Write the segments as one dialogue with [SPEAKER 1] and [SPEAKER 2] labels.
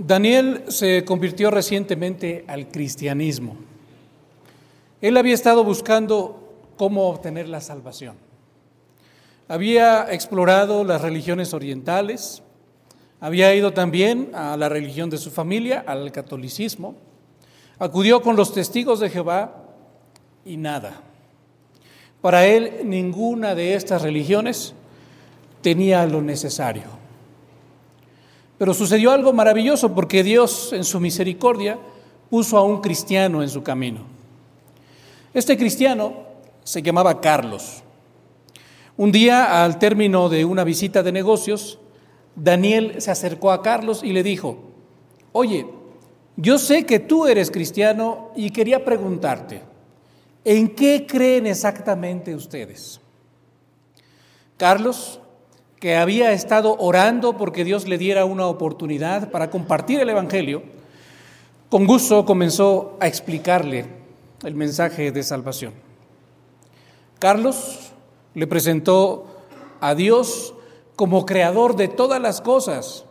[SPEAKER 1] Daniel se convirtió recientemente al cristianismo. Él había estado buscando cómo obtener la salvación. Había explorado las religiones orientales, había ido también a la religión de su familia, al catolicismo, acudió con los testigos de Jehová y nada. Para él ninguna de estas religiones tenía lo necesario. Pero sucedió algo maravilloso porque Dios en su misericordia puso a un cristiano en su camino. Este cristiano se llamaba Carlos. Un día, al término de una visita de negocios, Daniel se acercó a Carlos y le dijo, oye, yo sé que tú eres cristiano y quería preguntarte, ¿en qué creen exactamente ustedes? Carlos que había estado orando porque Dios le diera una oportunidad para compartir el Evangelio, con gusto comenzó a explicarle el mensaje de salvación. Carlos le presentó a Dios como creador de todas las cosas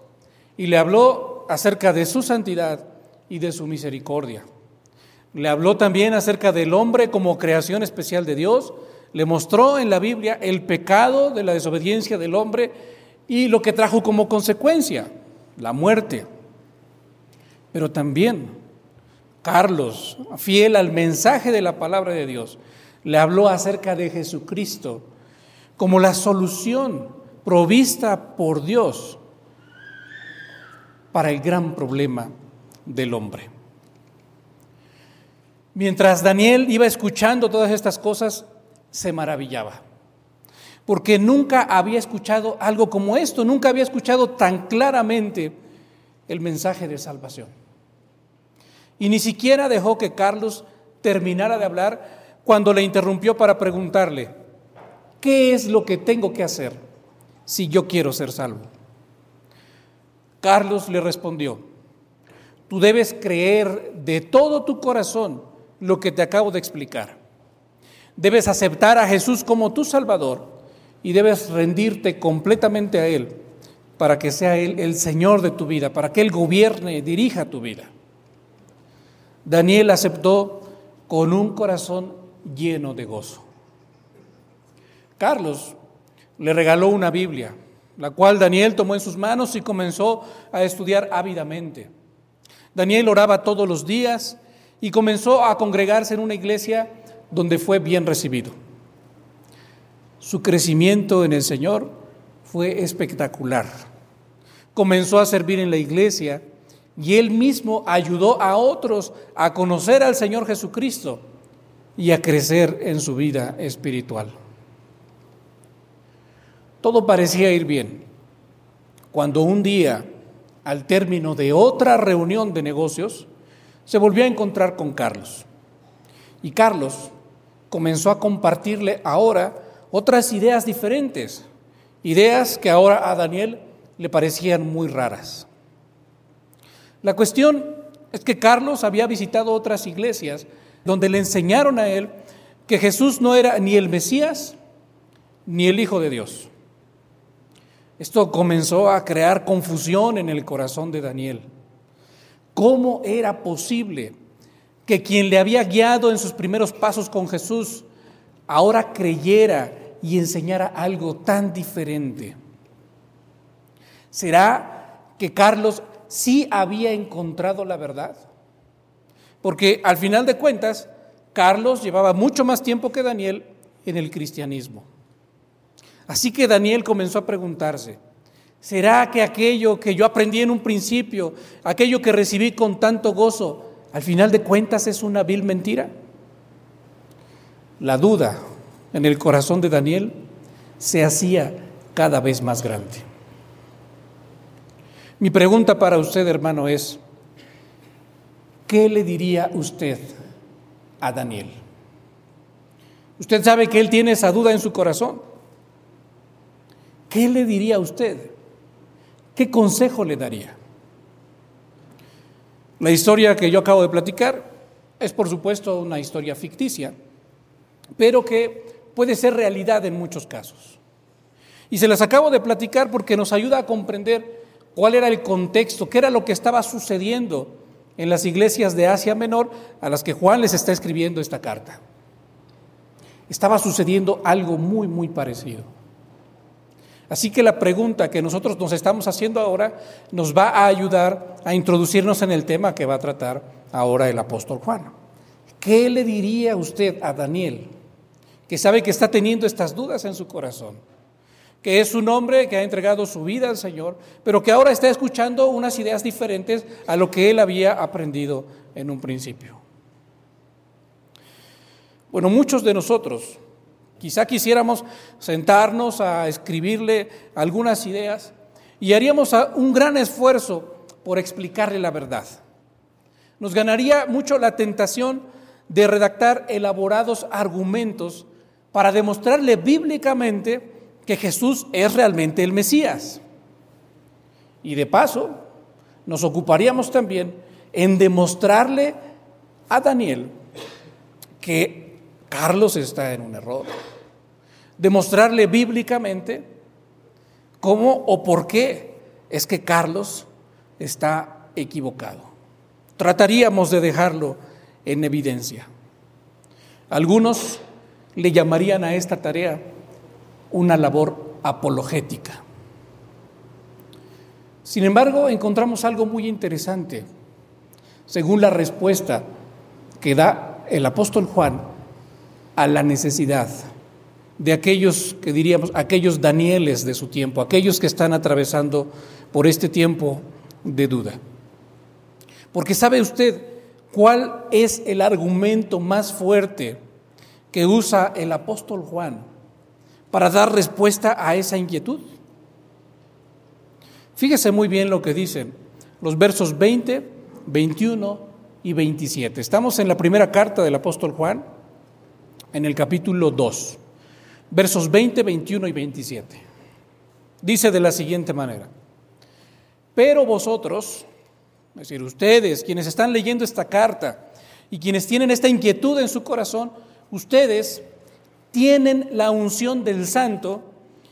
[SPEAKER 1] y le habló acerca de su santidad y de su misericordia. Le habló también acerca del hombre como creación especial de Dios le mostró en la Biblia el pecado de la desobediencia del hombre y lo que trajo como consecuencia, la muerte. Pero también Carlos, fiel al mensaje de la palabra de Dios, le habló acerca de Jesucristo como la solución provista por Dios para el gran problema del hombre. Mientras Daniel iba escuchando todas estas cosas, se maravillaba, porque nunca había escuchado algo como esto, nunca había escuchado tan claramente el mensaje de salvación. Y ni siquiera dejó que Carlos terminara de hablar cuando le interrumpió para preguntarle, ¿qué es lo que tengo que hacer si yo quiero ser salvo? Carlos le respondió, tú debes creer de todo tu corazón lo que te acabo de explicar. Debes aceptar a Jesús como tu Salvador y debes rendirte completamente a Él para que sea Él el Señor de tu vida, para que Él gobierne, dirija tu vida. Daniel aceptó con un corazón lleno de gozo. Carlos le regaló una Biblia, la cual Daniel tomó en sus manos y comenzó a estudiar ávidamente. Daniel oraba todos los días y comenzó a congregarse en una iglesia donde fue bien recibido. Su crecimiento en el Señor fue espectacular. Comenzó a servir en la iglesia y él mismo ayudó a otros a conocer al Señor Jesucristo y a crecer en su vida espiritual. Todo parecía ir bien, cuando un día, al término de otra reunión de negocios, se volvió a encontrar con Carlos. Y Carlos comenzó a compartirle ahora otras ideas diferentes, ideas que ahora a Daniel le parecían muy raras. La cuestión es que Carlos había visitado otras iglesias donde le enseñaron a él que Jesús no era ni el Mesías ni el Hijo de Dios. Esto comenzó a crear confusión en el corazón de Daniel. ¿Cómo era posible que quien le había guiado en sus primeros pasos con Jesús ahora creyera y enseñara algo tan diferente? ¿Será que Carlos sí había encontrado la verdad? Porque al final de cuentas, Carlos llevaba mucho más tiempo que Daniel en el cristianismo. Así que Daniel comenzó a preguntarse, ¿será que aquello que yo aprendí en un principio, aquello que recibí con tanto gozo, al final de cuentas es una vil mentira. La duda en el corazón de Daniel se hacía cada vez más grande. Mi pregunta para usted, hermano, es, ¿qué le diría usted a Daniel? Usted sabe que él tiene esa duda en su corazón. ¿Qué le diría a usted? ¿Qué consejo le daría? La historia que yo acabo de platicar es por supuesto una historia ficticia, pero que puede ser realidad en muchos casos. Y se las acabo de platicar porque nos ayuda a comprender cuál era el contexto, qué era lo que estaba sucediendo en las iglesias de Asia Menor a las que Juan les está escribiendo esta carta. Estaba sucediendo algo muy, muy parecido. Así que la pregunta que nosotros nos estamos haciendo ahora nos va a ayudar a introducirnos en el tema que va a tratar ahora el apóstol Juan. ¿Qué le diría usted a Daniel, que sabe que está teniendo estas dudas en su corazón? que es un hombre que ha entregado su vida al Señor, pero que ahora está escuchando unas ideas diferentes a lo que él había aprendido en un principio. Bueno, muchos de nosotros quizá quisiéramos sentarnos a escribirle algunas ideas y haríamos un gran esfuerzo por explicarle la verdad. Nos ganaría mucho la tentación de redactar elaborados argumentos para demostrarle bíblicamente que Jesús es realmente el Mesías. Y de paso, nos ocuparíamos también en demostrarle a Daniel que Carlos está en un error. Demostrarle bíblicamente cómo o por qué es que Carlos está equivocado. Trataríamos de dejarlo en evidencia. Algunos le llamarían a esta tarea una labor apologética. Sin embargo, encontramos algo muy interesante, según la respuesta que da el apóstol Juan a la necesidad de aquellos que diríamos, aquellos Danieles de su tiempo, aquellos que están atravesando por este tiempo de duda. Porque sabe usted cuál es el argumento más fuerte que usa el apóstol Juan para dar respuesta a esa inquietud. Fíjese muy bien lo que dicen los versos 20, 21 y 27. Estamos en la primera carta del apóstol Juan, en el capítulo 2, versos 20, 21 y 27. Dice de la siguiente manera, pero vosotros, es decir, ustedes, quienes están leyendo esta carta y quienes tienen esta inquietud en su corazón, ustedes tienen la unción del santo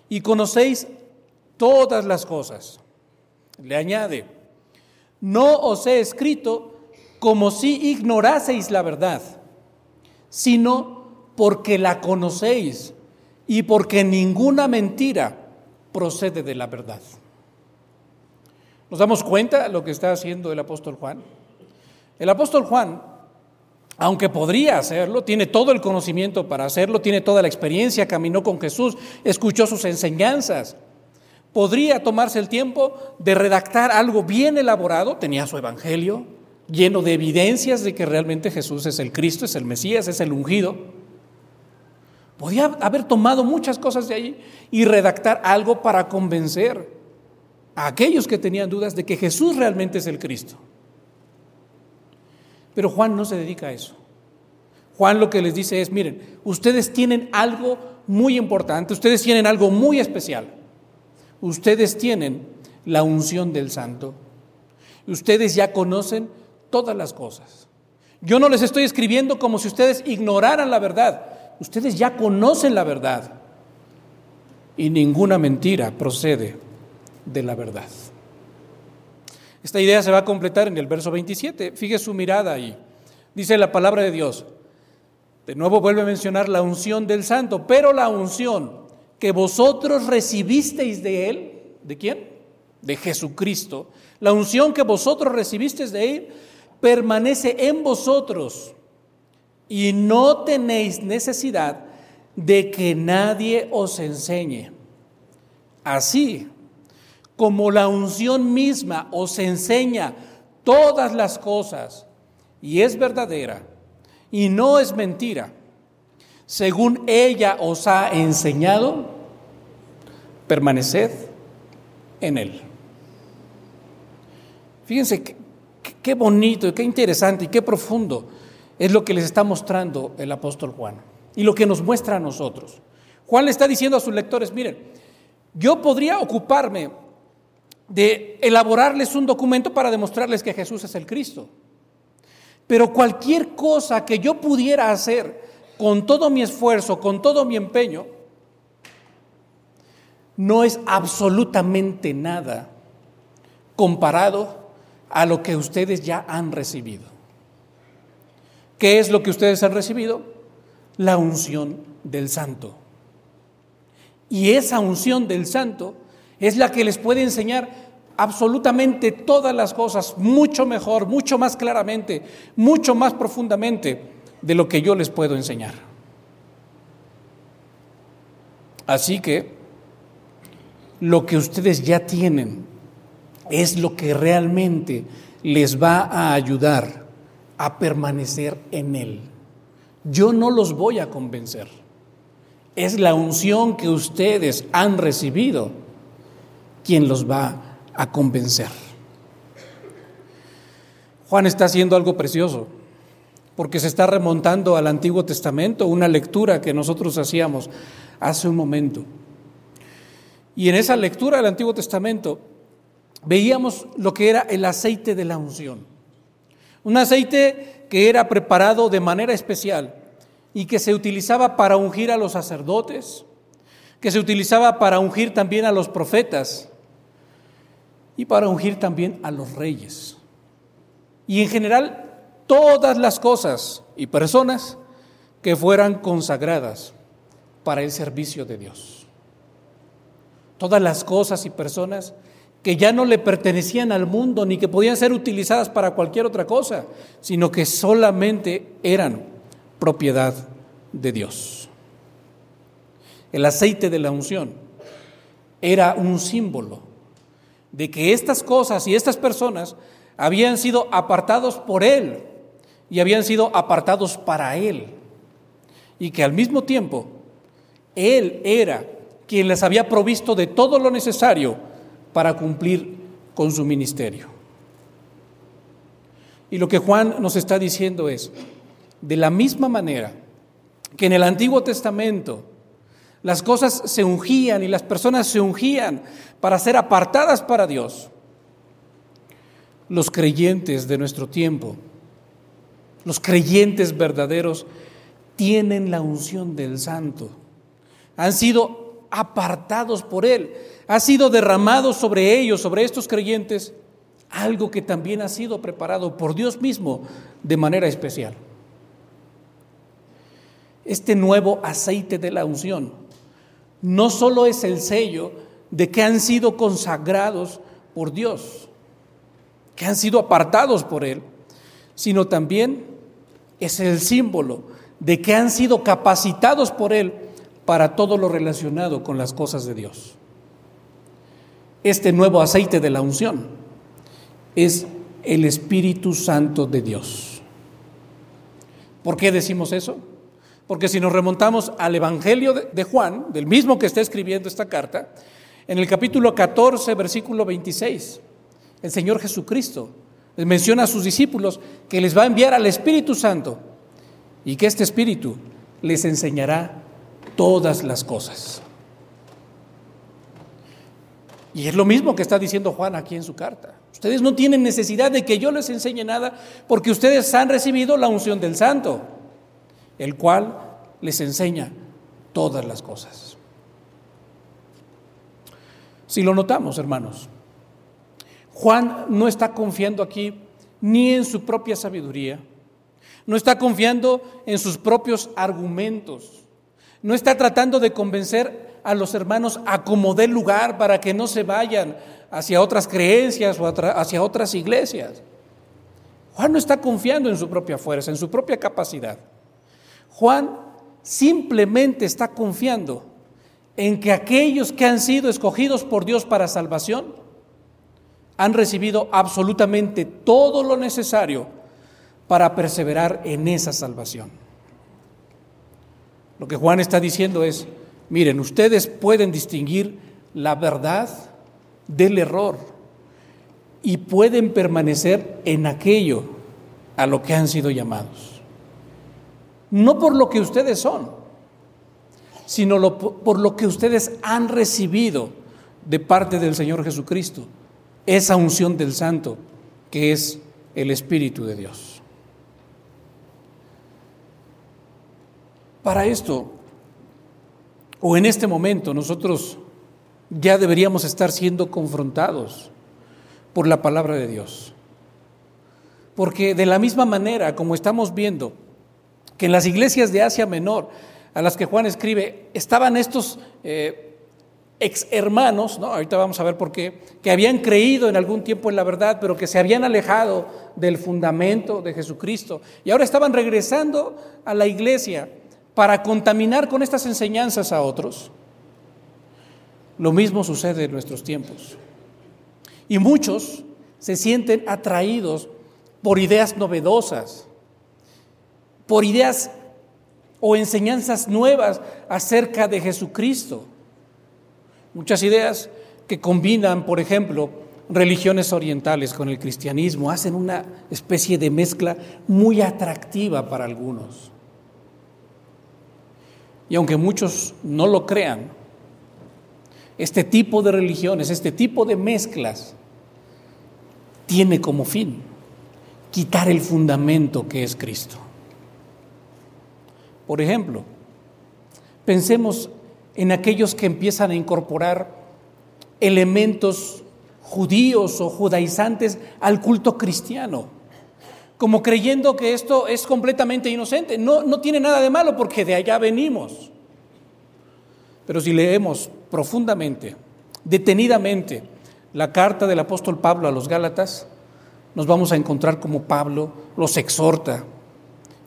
[SPEAKER 1] y conocéis todas las cosas. Le añade, no os he escrito como si ignoraseis la verdad, sino porque la conocéis y porque ninguna mentira procede de la verdad. ¿Nos damos cuenta de lo que está haciendo el apóstol Juan? El apóstol Juan aunque podría hacerlo, tiene todo el conocimiento para hacerlo, tiene toda la experiencia, caminó con Jesús, escuchó sus enseñanzas. Podría tomarse el tiempo de redactar algo bien elaborado, tenía su evangelio lleno de evidencias de que realmente Jesús es el Cristo, es el Mesías, es el ungido. Podía haber tomado muchas cosas de ahí y redactar algo para convencer a aquellos que tenían dudas de que Jesús realmente es el Cristo. Pero Juan no se dedica a eso. Juan lo que les dice es, miren, ustedes tienen algo muy importante, ustedes tienen algo muy especial. Ustedes tienen la unción del santo. Ustedes ya conocen todas las cosas. Yo no les estoy escribiendo como si ustedes ignoraran la verdad. Ustedes ya conocen la verdad. Y ninguna mentira procede de la verdad. Esta idea se va a completar en el verso 27. Fije su mirada ahí. Dice la palabra de Dios. De nuevo vuelve a mencionar la unción del santo, pero la unción que vosotros recibisteis de él, ¿de quién? De Jesucristo. La unción que vosotros recibisteis de él permanece en vosotros y no tenéis necesidad de que nadie os enseñe. Así, como la unción misma os enseña todas las cosas y es verdadera y no es mentira, según ella os ha enseñado, permaneced en él. Fíjense qué, bonito, qué interesante y qué profundo es lo que les está mostrando el apóstol Juan y lo que nos muestra a nosotros. Juan le está diciendo a sus lectores, miren, yo podría ocuparme de elaborarles un documento para demostrarles que Jesús es el Cristo. Pero cualquier cosa que yo pudiera hacer con todo mi esfuerzo, con todo mi empeño, no es absolutamente nada comparado a lo que ustedes ya han recibido. ¿Qué es lo que ustedes han recibido? La unción del santo. Y esa unción del santo es la que les puede enseñar absolutamente todas las cosas mucho mejor, mucho más claramente, mucho más profundamente de lo que yo les puedo enseñar. Así que lo que ustedes ya tienen es lo que realmente les va a ayudar a permanecer en Él. Yo no los voy a convencer. Es la unción que ustedes han recibido quien los va a convencer. Juan está haciendo algo precioso, porque se está remontando al Antiguo Testamento, una lectura que nosotros hacíamos hace un momento. Y en esa lectura del Antiguo Testamento veíamos lo que era el aceite de la unción. Un aceite que era preparado de manera especial y que se utilizaba para ungir a los sacerdotes, que se utilizaba para ungir también a los profetas y para ungir también a los reyes. Y en general todas las cosas y personas que fueran consagradas para el servicio de Dios. Todas las cosas y personas que ya no le pertenecían al mundo ni que podían ser utilizadas para cualquier otra cosa, sino que solamente eran propiedad de Dios. El aceite de la unción era un símbolo de que estas cosas y estas personas habían sido apartados por Él y habían sido apartados para Él. Y que al mismo tiempo Él era quien les había provisto de todo lo necesario para cumplir con su ministerio. Y lo que Juan nos está diciendo es, de la misma manera que en el Antiguo Testamento las cosas se ungían y las personas se ungían para ser apartadas para Dios. Los creyentes de nuestro tiempo, los creyentes verdaderos, tienen la unción del Santo. Han sido apartados por Él. Ha sido derramado sobre ellos, sobre estos creyentes, algo que también ha sido preparado por Dios mismo de manera especial. Este nuevo aceite de la unción no solo es el sello de que han sido consagrados por Dios, que han sido apartados por Él, sino también es el símbolo de que han sido capacitados por Él para todo lo relacionado con las cosas de Dios. Este nuevo aceite de la unción es el Espíritu Santo de Dios. ¿Por qué decimos eso? Porque si nos remontamos al Evangelio de Juan, del mismo que está escribiendo esta carta, en el capítulo 14, versículo 26, el Señor Jesucristo menciona a sus discípulos que les va a enviar al Espíritu Santo y que este Espíritu les enseñará todas las cosas. Y es lo mismo que está diciendo Juan aquí en su carta. Ustedes no tienen necesidad de que yo les enseñe nada porque ustedes han recibido la unción del Santo el cual les enseña todas las cosas. Si lo notamos, hermanos, Juan no está confiando aquí ni en su propia sabiduría, no está confiando en sus propios argumentos, no está tratando de convencer a los hermanos a como dé lugar para que no se vayan hacia otras creencias o hacia otras iglesias. Juan no está confiando en su propia fuerza, en su propia capacidad. Juan simplemente está confiando en que aquellos que han sido escogidos por Dios para salvación han recibido absolutamente todo lo necesario para perseverar en esa salvación. Lo que Juan está diciendo es, miren, ustedes pueden distinguir la verdad del error y pueden permanecer en aquello a lo que han sido llamados no por lo que ustedes son, sino por lo que ustedes han recibido de parte del Señor Jesucristo, esa unción del Santo que es el Espíritu de Dios. Para esto, o en este momento, nosotros ya deberíamos estar siendo confrontados por la palabra de Dios. Porque de la misma manera como estamos viendo que en las iglesias de Asia Menor, a las que Juan escribe, estaban estos eh, ex hermanos, ¿no? ahorita vamos a ver por qué, que habían creído en algún tiempo en la verdad, pero que se habían alejado del fundamento de Jesucristo y ahora estaban regresando a la iglesia para contaminar con estas enseñanzas a otros. Lo mismo sucede en nuestros tiempos. Y muchos se sienten atraídos por ideas novedosas, por ideas o enseñanzas nuevas acerca de Jesucristo. Muchas ideas que combinan, por ejemplo, religiones orientales con el cristianismo, hacen una especie de mezcla muy atractiva para algunos. Y aunque muchos no lo crean, este tipo de religiones, este tipo de mezclas, tiene como fin quitar el fundamento que es Cristo. Por ejemplo, pensemos en aquellos que empiezan a incorporar elementos judíos o judaizantes al culto cristiano, como creyendo que esto es completamente inocente. No, no tiene nada de malo porque de allá venimos. Pero si leemos profundamente, detenidamente, la carta del apóstol Pablo a los Gálatas, nos vamos a encontrar como Pablo los exhorta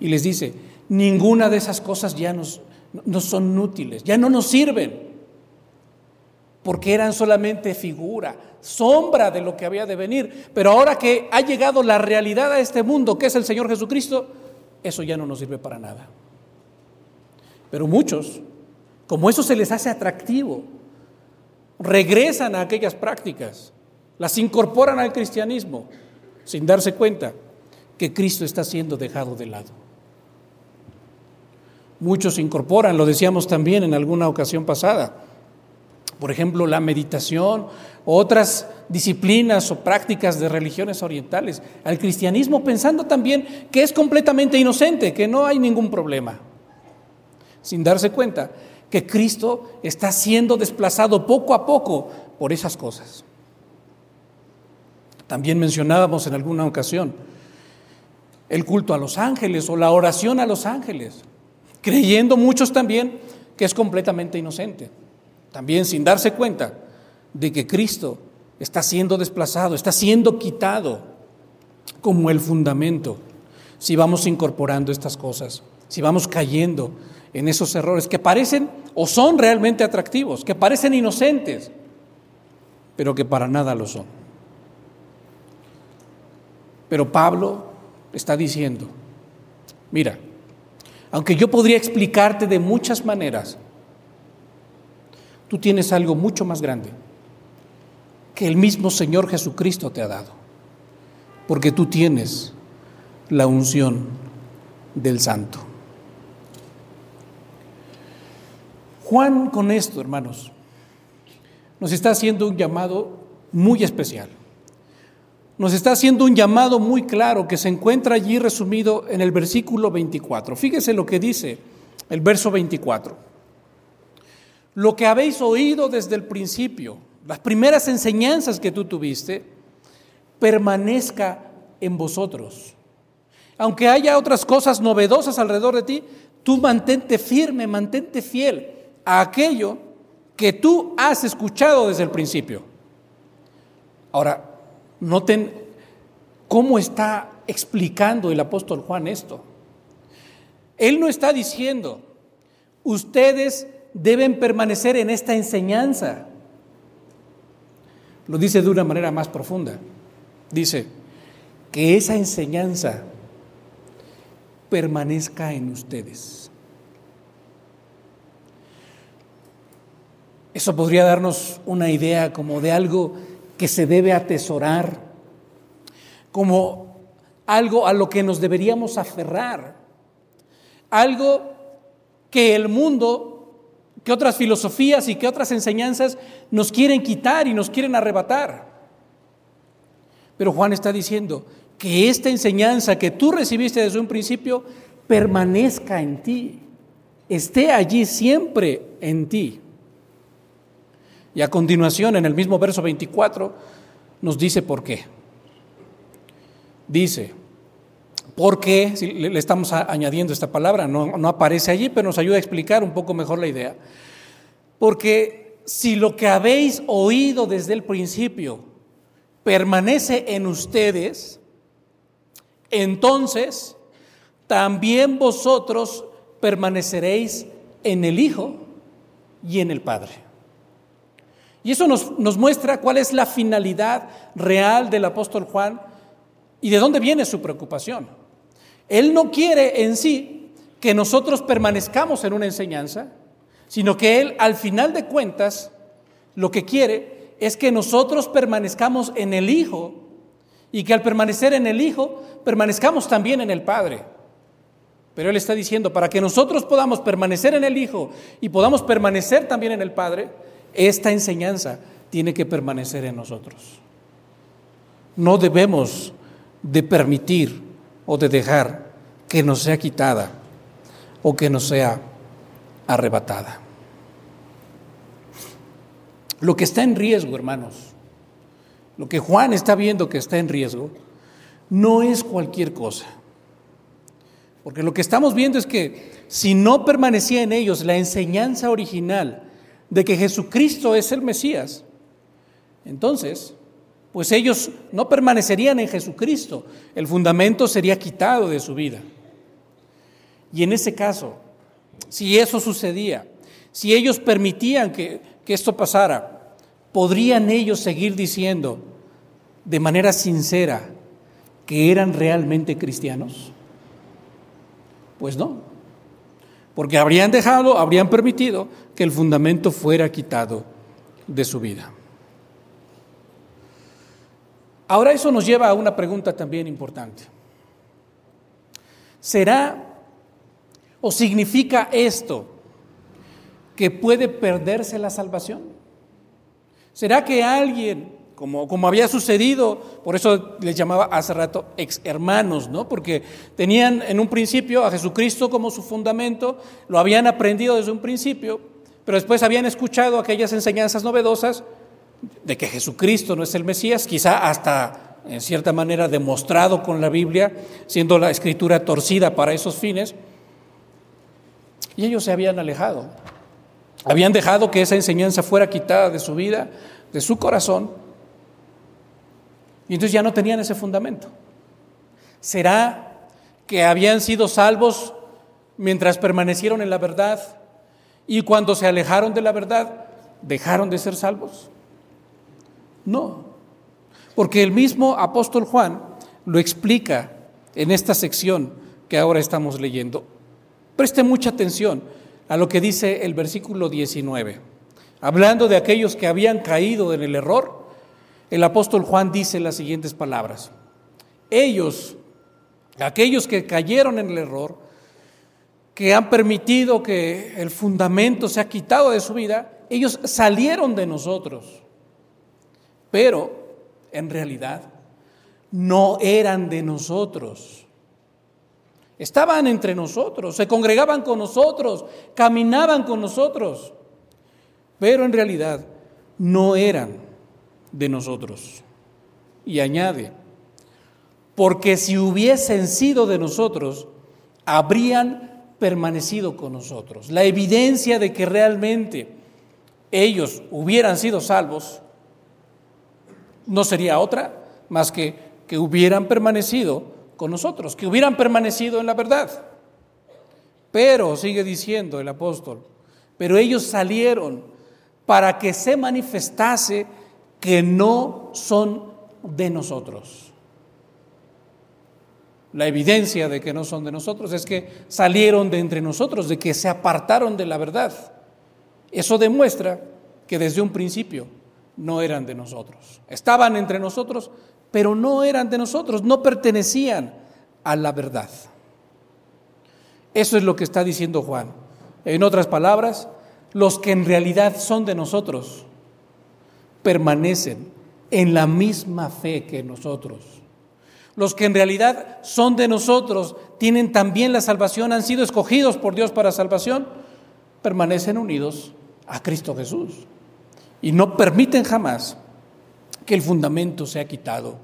[SPEAKER 1] y les dice, ninguna de esas cosas ya nos, no son útiles, ya no nos sirven, porque eran solamente figura, sombra de lo que había de venir. Pero ahora que ha llegado la realidad a este mundo, que es el Señor Jesucristo, eso ya no nos sirve para nada. Pero muchos, como eso se les hace atractivo, regresan a aquellas prácticas, las incorporan al cristianismo, sin darse cuenta que Cristo está siendo dejado de lado. Muchos incorporan, lo decíamos también en alguna ocasión pasada, por ejemplo, la meditación, otras disciplinas o prácticas de religiones orientales, al cristianismo pensando también que es completamente inocente, que no hay ningún problema, sin darse cuenta que Cristo está siendo desplazado poco a poco por esas cosas. También mencionábamos en alguna ocasión el culto a los ángeles o la oración a los ángeles, creyendo muchos también que es completamente inocente, también sin darse cuenta de que Cristo está siendo desplazado, está siendo quitado como el fundamento, si vamos incorporando estas cosas, si vamos cayendo en esos errores que parecen o son realmente atractivos, que parecen inocentes, pero que para nada lo son. Pero Pablo está diciendo, mira, aunque yo podría explicarte de muchas maneras, tú tienes algo mucho más grande que el mismo Señor Jesucristo te ha dado, porque tú tienes la unción del Santo. Juan con esto, hermanos, nos está haciendo un llamado muy especial nos está haciendo un llamado muy claro que se encuentra allí resumido en el versículo 24. Fíjese lo que dice el verso 24. Lo que habéis oído desde el principio, las primeras enseñanzas que tú tuviste, permanezca en vosotros. Aunque haya otras cosas novedosas alrededor de ti, tú mantente firme, mantente fiel a aquello que tú has escuchado desde el principio. Ahora, Noten cómo está explicando el apóstol Juan esto. Él no está diciendo, ustedes deben permanecer en esta enseñanza. Lo dice de una manera más profunda. Dice, que esa enseñanza permanezca en ustedes. Eso podría darnos una idea como de algo que se debe atesorar, como algo a lo que nos deberíamos aferrar, algo que el mundo, que otras filosofías y que otras enseñanzas nos quieren quitar y nos quieren arrebatar. Pero Juan está diciendo que esta enseñanza que tú recibiste desde un principio permanezca en ti, esté allí siempre en ti. Y a continuación, en el mismo verso 24, nos dice por qué. Dice, porque, si le estamos añadiendo esta palabra, no, aparece allí, pero nos ayuda a explicar un poco mejor la idea. Porque si lo que habéis oído desde el principio permanece en ustedes, entonces también vosotros permaneceréis en el Hijo y en el Padre. Y eso nos, muestra cuál es la finalidad real del apóstol Juan y de dónde viene su preocupación. Él no quiere en sí que nosotros permanezcamos en una enseñanza, sino que Él al final de cuentas lo que quiere es que nosotros permanezcamos en el Hijo y que al permanecer en el Hijo permanezcamos también en el Padre. Pero Él está diciendo, para que nosotros podamos permanecer en el Hijo y podamos permanecer también en el Padre, esta enseñanza tiene que permanecer en nosotros. No debemos de permitir o de dejar que nos sea quitada o que nos sea arrebatada. Lo que está en riesgo, hermanos, lo que Juan está viendo que está en riesgo, no es cualquier cosa. Porque lo que estamos viendo es que si no permanecía en ellos la enseñanza original de que Jesucristo es el Mesías, entonces, pues ellos no permanecerían en Jesucristo, el fundamento sería quitado de su vida. Y en ese caso, si eso sucedía, si ellos permitían que, que esto pasara, ¿podrían ellos seguir diciendo de manera sincera que eran realmente cristianos? Pues no, porque habrían dejado, habrían permitido que el fundamento fuera quitado de su vida. Ahora eso nos lleva a una pregunta también importante. ¿Será o significa esto que puede perderse la salvación? ¿Será que alguien como, como había sucedido, por eso les llamaba hace rato ex hermanos, ¿no? Porque tenían en un principio a Jesucristo como su fundamento, lo habían aprendido desde un principio, pero después habían escuchado aquellas enseñanzas novedosas de que Jesucristo no es el Mesías, quizá hasta en cierta manera demostrado con la Biblia, siendo la escritura torcida para esos fines, y ellos se habían alejado. Habían dejado que esa enseñanza fuera quitada de su vida, de su corazón, y entonces ya no tenían ese fundamento. ¿Será que habían sido salvos mientras permanecieron en la verdad y cuando se alejaron de la verdad dejaron de ser salvos? No, porque el mismo apóstol Juan lo explica en esta sección que ahora estamos leyendo. Preste mucha atención a lo que dice el versículo 19, hablando de aquellos que habían caído en el error el apóstol Juan dice las siguientes palabras. Ellos, aquellos que cayeron en el error, que han permitido que el fundamento sea quitado de su vida, ellos salieron de nosotros, pero en realidad no eran de nosotros. Estaban entre nosotros, se congregaban con nosotros, caminaban con nosotros, pero en realidad no eran de nosotros. Y añade, porque si hubiesen sido de nosotros, habrían permanecido con nosotros. La evidencia de que realmente ellos hubieran sido salvos no sería otra más que que hubieran permanecido con nosotros, que hubieran permanecido en la verdad. Pero, sigue diciendo el apóstol, pero ellos salieron para que se manifestase que no son de nosotros. La evidencia de que no son de nosotros es que salieron de entre nosotros, de que se apartaron de la verdad. Eso demuestra que desde un principio no eran de nosotros. Estaban entre nosotros, pero no eran de nosotros, no pertenecían a la verdad. Eso es lo que está diciendo Juan. En otras palabras, los que en realidad son de nosotros permanecen en la misma fe que nosotros. Los que en realidad son de nosotros, tienen también la salvación, han sido escogidos por Dios para salvación, permanecen unidos a Cristo Jesús. Y no permiten jamás que el fundamento se ha quitado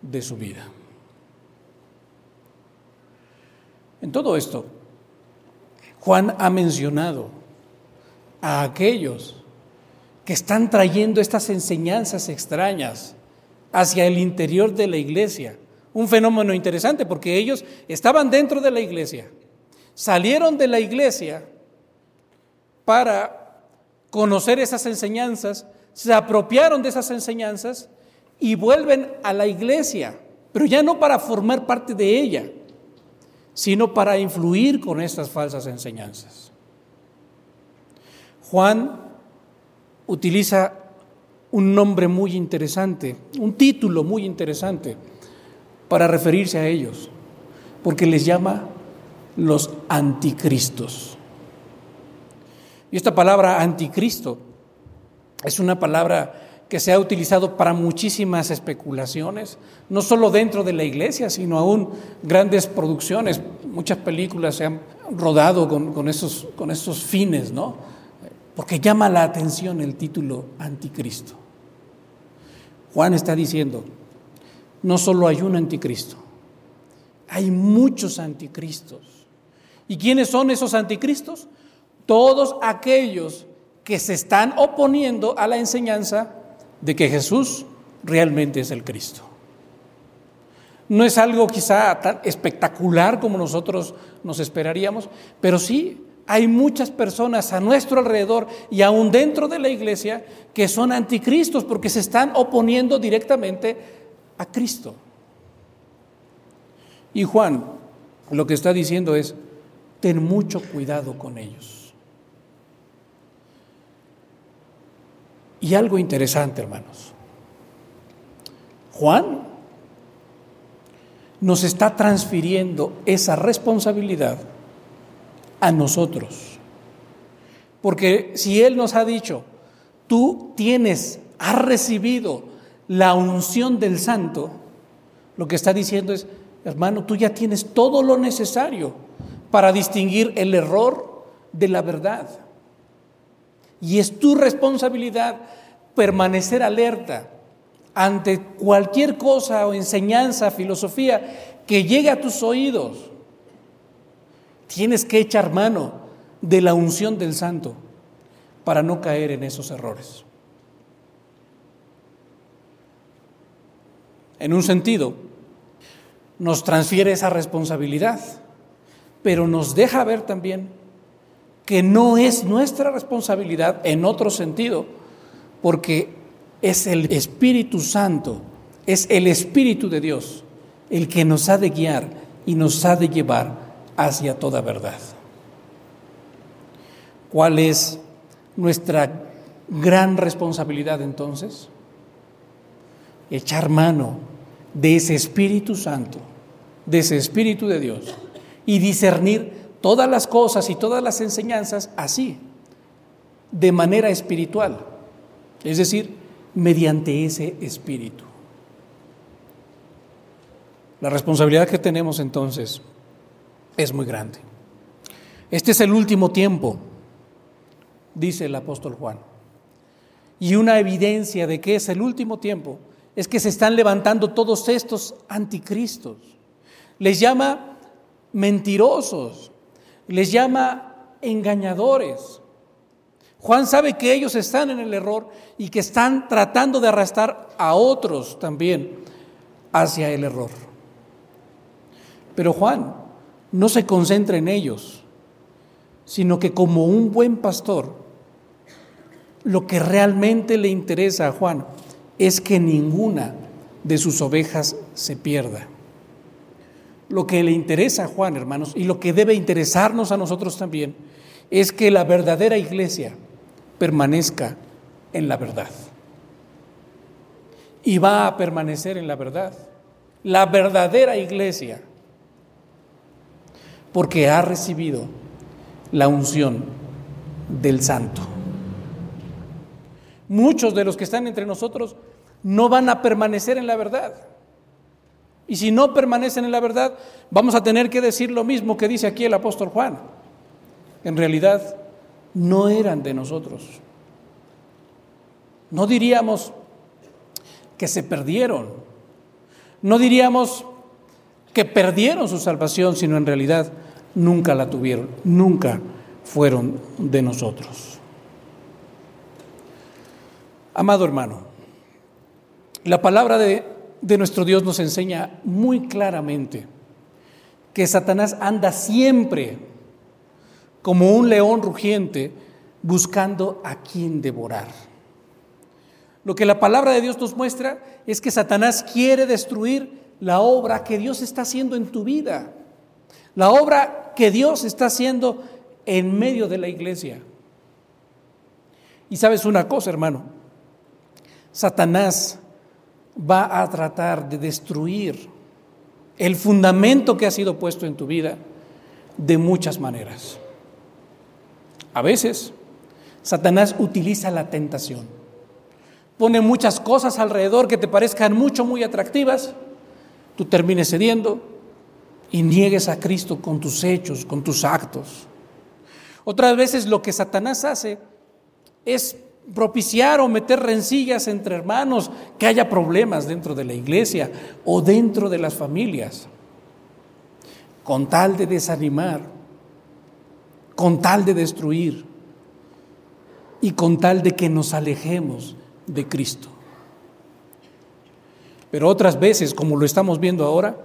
[SPEAKER 1] de su vida. En todo esto, Juan ha mencionado a aquellos que están trayendo estas enseñanzas extrañas hacia el interior de la iglesia. Un fenómeno interesante porque ellos estaban dentro de la iglesia, salieron de la iglesia para conocer esas enseñanzas, se apropiaron de esas enseñanzas y vuelven a la iglesia, pero ya no para formar parte de ella, sino para influir con estas falsas enseñanzas. Juan utiliza un nombre muy interesante, un título muy interesante para referirse a ellos, porque les llama los anticristos. Y esta palabra anticristo es una palabra que se ha utilizado para muchísimas especulaciones, no solo dentro de la iglesia, sino aún grandes producciones. Muchas películas se han rodado con, esos, con esos fines, ¿no? Porque llama la atención el título anticristo. Juan está diciendo, no solo hay un anticristo, hay muchos anticristos. ¿Y quiénes son esos anticristos? Todos aquellos que se están oponiendo a la enseñanza de que Jesús realmente es el Cristo. No es algo quizá tan espectacular como nosotros nos esperaríamos, pero sí hay muchas personas a nuestro alrededor y aún dentro de la iglesia que son anticristos porque se están oponiendo directamente a Cristo. Y Juan lo que está diciendo es, ten mucho cuidado con ellos. Y algo interesante, hermanos. Juan nos está transfiriendo esa responsabilidad a nosotros. Porque si Él nos ha dicho, tú tienes, has recibido la unción del santo, lo que está diciendo es, hermano, tú ya tienes todo lo necesario para distinguir el error de la verdad. Y es tu responsabilidad permanecer alerta ante cualquier cosa o enseñanza, filosofía que llegue a tus oídos. Tienes que echar mano de la unción del santo para no caer en esos errores. En un sentido, nos transfiere esa responsabilidad, pero nos deja ver también que no es nuestra responsabilidad en otro sentido, porque es el Espíritu Santo, es el Espíritu de Dios el que nos ha de guiar y nos ha de llevar hacia toda verdad. ¿Cuál es nuestra gran responsabilidad entonces? Echar mano de ese Espíritu Santo, de ese Espíritu de Dios y discernir todas las cosas y todas las enseñanzas así, de manera espiritual, es decir, mediante ese espíritu. La responsabilidad que tenemos entonces es muy grande. Este es el último tiempo, dice el apóstol Juan. Y una evidencia de que es el último tiempo es que se están levantando todos estos anticristos. Les llama mentirosos, les llama engañadores. Juan sabe que ellos están en el error y que están tratando de arrastrar a otros también hacia el error. Pero Juan no se concentra en ellos, sino que como un buen pastor, lo que realmente le interesa a Juan es que ninguna de sus ovejas se pierda. Lo que le interesa a Juan, hermanos, y lo que debe interesarnos a nosotros también, es que la verdadera iglesia permanezca en la verdad. Y va a permanecer en la verdad. La verdadera iglesia. Porque ha recibido la unción del santo. Muchos de los que están entre nosotros no van a permanecer en la verdad. Y si no permanecen en la verdad, vamos a tener que decir lo mismo que dice aquí el apóstol Juan. En realidad, no eran de nosotros. No diríamos, que se perdieron. No diríamos que perdieron su salvación, sino en realidad nunca la tuvieron, nunca fueron de nosotros. Amado hermano, la palabra de, de nuestro Dios nos enseña muy claramente que Satanás anda siempre como un león rugiente buscando a quien devorar. Lo que la palabra de Dios nos muestra es que Satanás quiere destruir la obra que Dios está haciendo en tu vida, la obra que Dios está haciendo en medio de la iglesia. Y sabes una cosa, hermano, Satanás va a tratar de destruir el fundamento que ha sido puesto en tu vida de muchas maneras. A veces, Satanás utiliza la tentación. Pone muchas cosas alrededor que te parezcan mucho, muy atractivas. Tú termines cediendo y niegues a Cristo con tus hechos, con tus actos. Otras veces lo que Satanás hace es propiciar o meter rencillas entre hermanos, que haya problemas dentro de la iglesia o dentro de las familias, con tal de desanimar, con tal de destruir y con tal de que nos alejemos de Cristo. Pero otras veces, como lo estamos viendo ahora,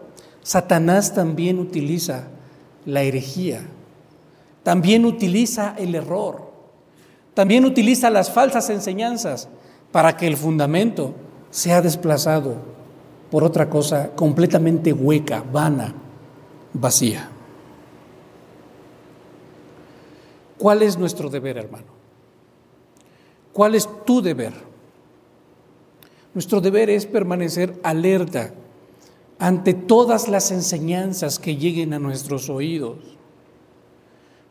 [SPEAKER 1] Satanás también utiliza la herejía, también utiliza el error, también utiliza las falsas enseñanzas para que el fundamento sea desplazado por otra cosa completamente hueca, vana, vacía. ¿Cuál es nuestro deber, hermano? ¿Cuál es tu deber? Nuestro deber es permanecer alerta ante todas las enseñanzas que lleguen a nuestros oídos.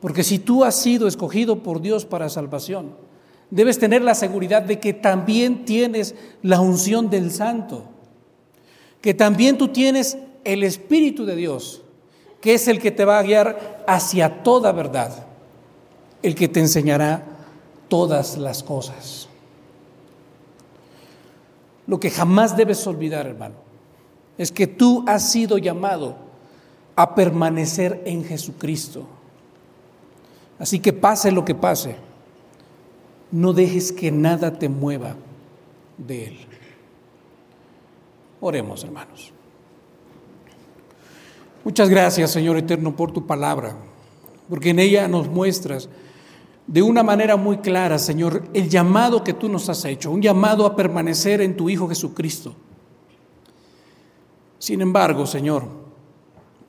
[SPEAKER 1] Porque si tú has sido escogido por Dios para salvación, debes tener la seguridad de que también tienes la unción del Santo, que también tú tienes el Espíritu de Dios, que es el que te va a guiar hacia toda verdad, el que te enseñará todas las cosas. Lo que jamás debes olvidar, hermano, es que tú has sido llamado a permanecer en Jesucristo. Así que pase lo que pase, no dejes que nada te mueva de Él. Oremos, hermanos. Muchas gracias, Señor Eterno, por tu palabra, porque en ella nos muestras de una manera muy clara, Señor, el llamado que tú nos has hecho, un llamado a permanecer en tu Hijo Jesucristo. Sin embargo, Señor,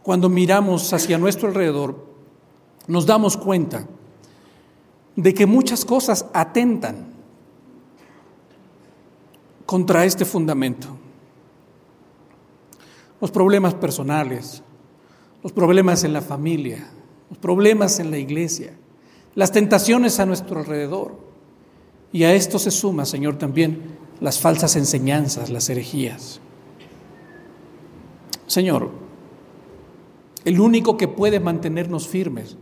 [SPEAKER 1] cuando miramos hacia nuestro alrededor, nos damos cuenta de que muchas cosas atentan contra este fundamento. Los problemas personales, los problemas en la familia, los problemas en la iglesia, las tentaciones a nuestro alrededor. Y a esto se suma, Señor, también las falsas enseñanzas, las herejías. Señor, el único que puede mantenernos firmes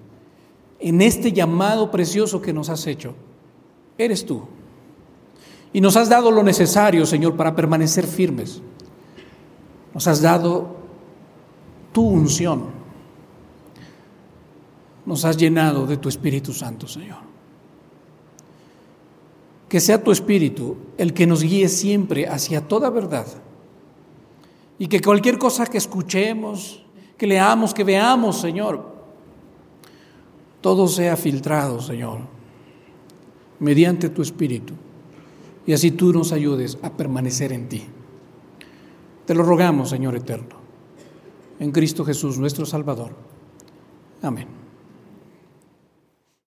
[SPEAKER 1] en este llamado precioso que nos has hecho, eres tú. Y nos has dado lo necesario, Señor, para permanecer firmes. Nos has dado tu unción. Nos has llenado de tu Espíritu Santo, Señor. Que sea tu Espíritu el que nos guíe siempre hacia toda verdad. Y que cualquier cosa que escuchemos, que leamos, que veamos, Señor, todo sea filtrado, Señor, mediante tu Espíritu, y así tú nos ayudes a permanecer en ti. Te lo rogamos, Señor eterno, en Cristo Jesús, nuestro Salvador. Amén.